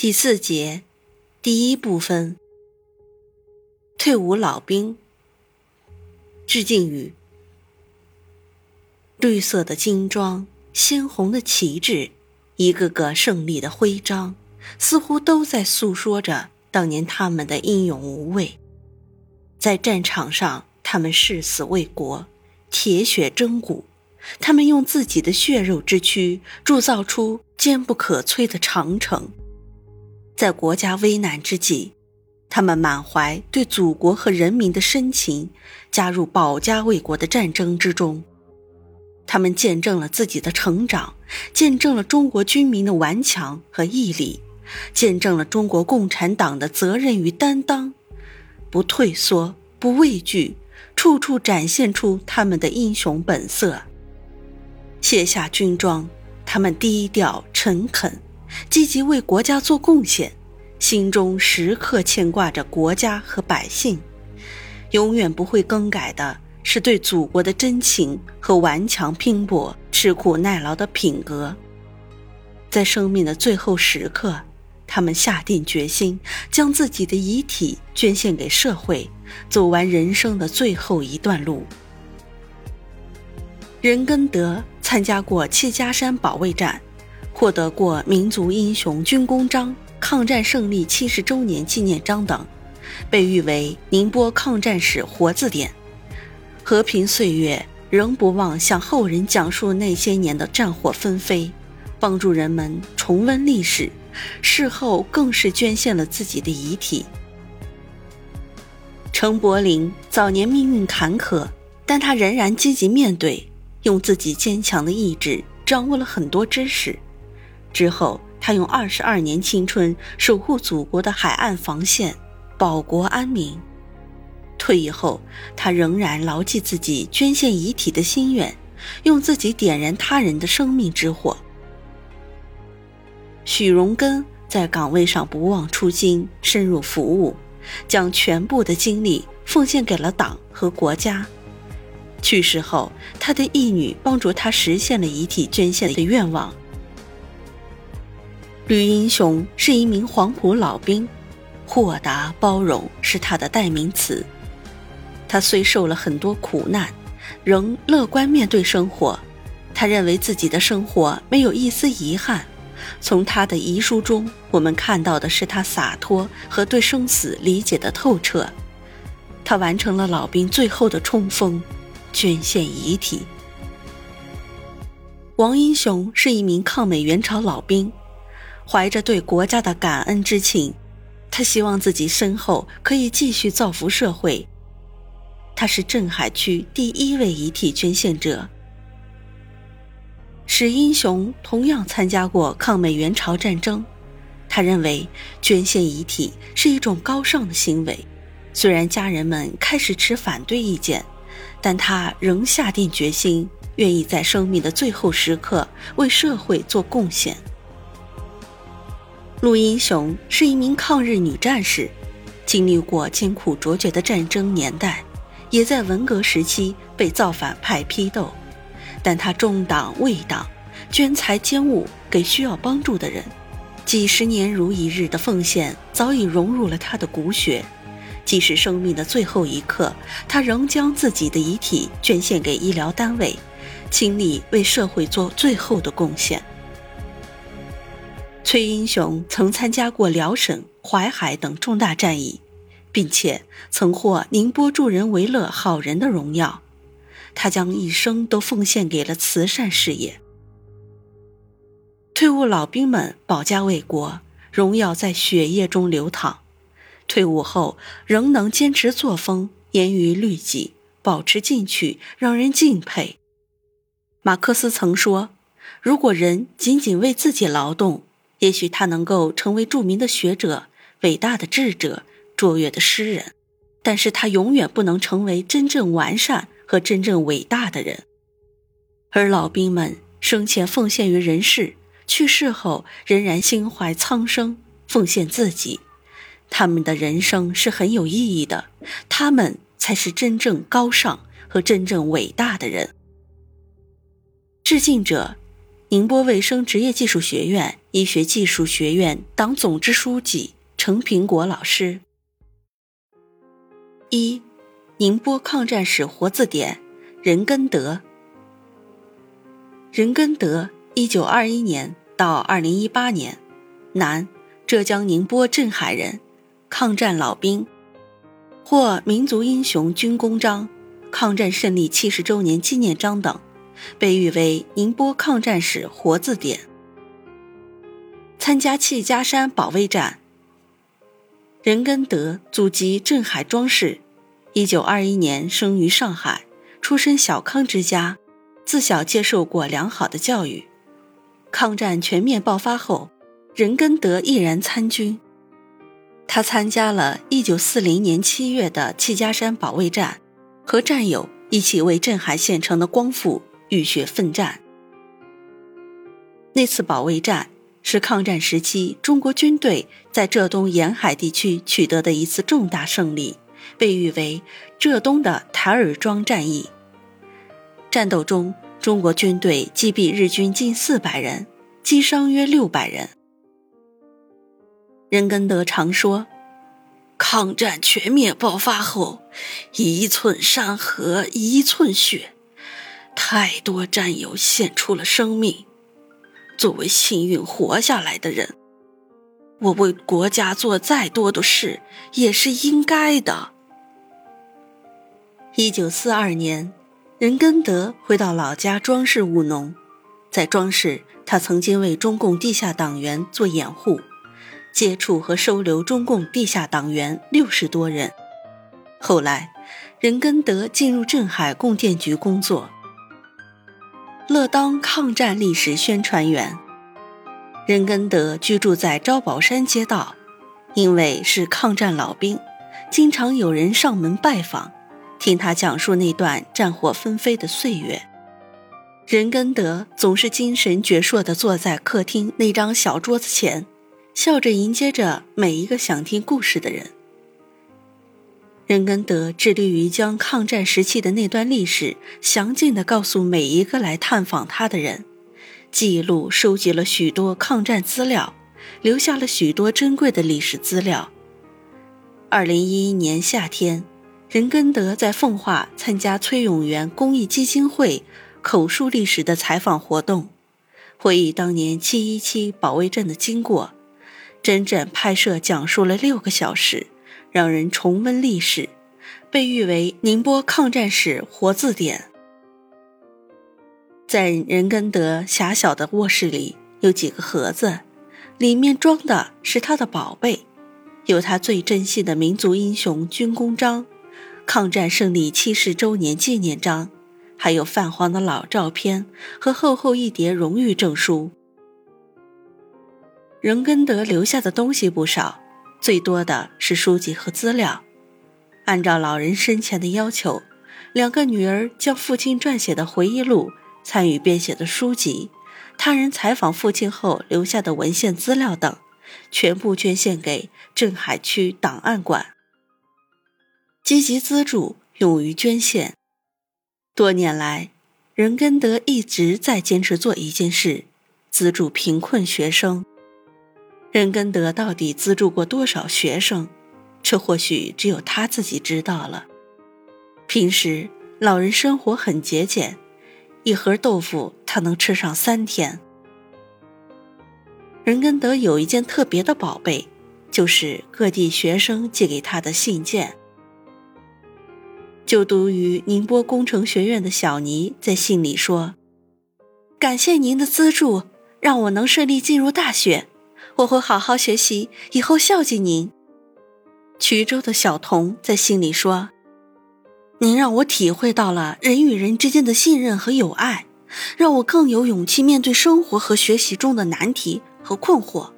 第四节，第一部分。退伍老兵。致敬语：绿色的军装，鲜红的旗帜，一个个胜利的徽章，似乎都在诉说着当年他们的英勇无畏。在战场上，他们誓死为国，铁血真骨；他们用自己的血肉之躯铸造出坚不可摧的长城。在国家危难之际，他们满怀对祖国和人民的深情，加入保家卫国的战争之中。他们见证了自己的成长，见证了中国军民的顽强和毅力，见证了中国共产党的责任与担当。不退缩，不畏惧，处处展现出他们的英雄本色。卸下军装，他们低调诚恳。积极为国家做贡献，心中时刻牵挂着国家和百姓，永远不会更改的是对祖国的真情和顽强拼搏、吃苦耐劳的品格。在生命的最后时刻，他们下定决心将自己的遗体捐献给社会，走完人生的最后一段路。任根德参加过戚家山保卫战。获得过民族英雄军功章、抗战胜利七十周年纪念章等，被誉为宁波抗战史活字典。和平岁月仍不忘向后人讲述那些年的战火纷飞，帮助人们重温历史。事后更是捐献了自己的遗体。程柏林早年命运坎坷，但他仍然积极面对，用自己坚强的意志掌握了很多知识。之后，他用二十二年青春守护祖国的海岸防线，保国安民。退役后，他仍然牢记自己捐献遗体的心愿，用自己点燃他人的生命之火。许荣根在岗位上不忘初心，深入服务，将全部的精力奉献给了党和国家。去世后，他的义女帮助他实现了遗体捐献的愿望。吕英雄是一名黄埔老兵，豁达包容是他的代名词。他虽受了很多苦难，仍乐观面对生活。他认为自己的生活没有一丝遗憾。从他的遗书中，我们看到的是他洒脱和对生死理解的透彻。他完成了老兵最后的冲锋，捐献遗体。王英雄是一名抗美援朝老兵。怀着对国家的感恩之情，他希望自己身后可以继续造福社会。他是镇海区第一位遗体捐献者。史英雄同样参加过抗美援朝战争，他认为捐献遗体是一种高尚的行为。虽然家人们开始持反对意见，但他仍下定决心，愿意在生命的最后时刻为社会做贡献。陆英雄是一名抗日女战士，经历过艰苦卓绝的战争年代，也在文革时期被造反派批斗，但她忠党为党，捐财捐物给需要帮助的人，几十年如一日的奉献早已融入了她的骨血。即使生命的最后一刻，她仍将自己的遗体捐献给医疗单位，倾力为社会做最后的贡献。崔英雄曾参加过辽沈、淮海等重大战役，并且曾获宁波助人为乐好人的荣耀。他将一生都奉献给了慈善事业。退伍老兵们保家卫国，荣耀在血液中流淌。退伍后仍能坚持作风，严于律己，保持进取，让人敬佩。马克思曾说：“如果人仅仅为自己劳动，”也许他能够成为著名的学者、伟大的智者、卓越的诗人，但是他永远不能成为真正完善和真正伟大的人。而老兵们生前奉献于人世，去世后仍然心怀苍生，奉献自己，他们的人生是很有意义的。他们才是真正高尚和真正伟大的人。致敬者。宁波卫生职业技术学院医学技术学院党总支书记程平国老师。一，宁波抗战史活字典，任根德。任根德，一九二一年到二零一八年，男，浙江宁波镇海人，抗战老兵，获民族英雄军功章、抗战胜利七十周年纪念章等。被誉为宁波抗战史活字典。参加戚家山保卫战。任根德祖籍镇海庄市，一九二一年生于上海，出身小康之家，自小接受过良好的教育。抗战全面爆发后，任根德毅然参军。他参加了一九四零年七月的戚家山保卫战，和战友一起为镇海县城的光复。浴血奋战。那次保卫战是抗战时期中国军队在浙东沿海地区取得的一次重大胜利，被誉为“浙东的台儿庄战役”。战斗中，中国军队击毙日军近四百人，击伤约六百人。任根德常说：“抗战全面爆发后，一寸山河一寸血。”太多战友献出了生命，作为幸运活下来的人，我为国家做再多的事也是应该的。一九四二年，任根德回到老家庄市务农，在庄市，他曾经为中共地下党员做掩护，接触和收留中共地下党员六十多人。后来，任根德进入镇海供电局工作。乐当抗战历史宣传员，任根德居住在招宝山街道，因为是抗战老兵，经常有人上门拜访，听他讲述那段战火纷飞的岁月。任根德总是精神矍铄地坐在客厅那张小桌子前，笑着迎接着每一个想听故事的人。任根德致力于将抗战时期的那段历史详尽地告诉每一个来探访他的人，记录收集了许多抗战资料，留下了许多珍贵的历史资料。二零一一年夏天，任根德在奉化参加崔永元公益基金会口述历史的采访活动，回忆当年七一七保卫战的经过，整整拍摄讲述了六个小时。让人重温历史，被誉为宁波抗战史活字典。在任根德狭小的卧室里，有几个盒子，里面装的是他的宝贝，有他最珍惜的民族英雄军功章、抗战胜利七十周年纪念章，还有泛黄的老照片和厚厚一叠荣誉证书。任根德留下的东西不少。最多的是书籍和资料。按照老人生前的要求，两个女儿将父亲撰写的回忆录、参与编写的书籍、他人采访父亲后留下的文献资料等，全部捐献给镇海区档案馆，积极资助，勇于捐献。多年来，任根德一直在坚持做一件事：资助贫困学生。任根德到底资助过多少学生？这或许只有他自己知道了。平时老人生活很节俭，一盒豆腐他能吃上三天。任根德有一件特别的宝贝，就是各地学生寄给他的信件。就读于宁波工程学院的小尼在信里说：“感谢您的资助，让我能顺利进入大学。”我会好好学习，以后孝敬您。衢州的小童在信里说：“您让我体会到了人与人之间的信任和友爱，让我更有勇气面对生活和学习中的难题和困惑。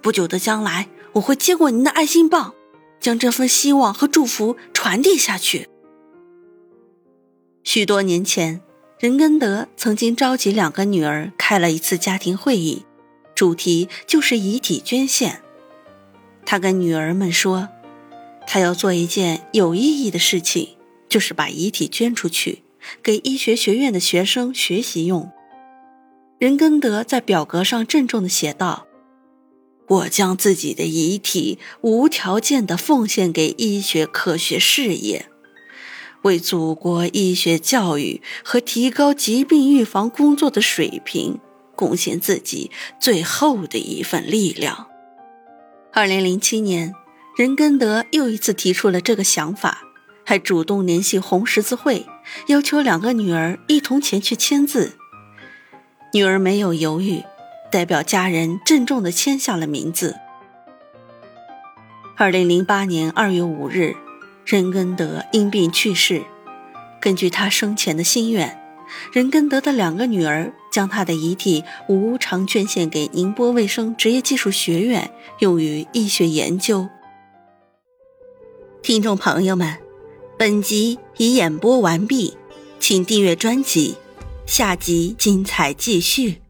不久的将来，我会接过您的爱心棒，将这份希望和祝福传递下去。许多年前，任根德曾经召集两个女儿开了一次家庭会议，主题就是遗体捐献。他跟女儿们说，他要做一件有意义的事情，就是把遗体捐出去，给医学学院的学生学习用。任根德在表格上郑重地写道：“我将自己的遗体无条件地奉献给医学科学事业。”为祖国医学教育和提高疾病预防工作的水平贡献自己最后的一份力量。二零零七年，任根德又一次提出了这个想法，还主动联系红十字会，要求两个女儿一同前去签字。女儿没有犹豫，代表家人郑重地签下了名字。二零零八年二月五日。任根德因病去世。根据他生前的心愿，任根德的两个女儿将他的遗体无偿捐献给宁波卫生职业技术学院，用于医学研究。听众朋友们，本集已演播完毕，请订阅专辑，下集精彩继续。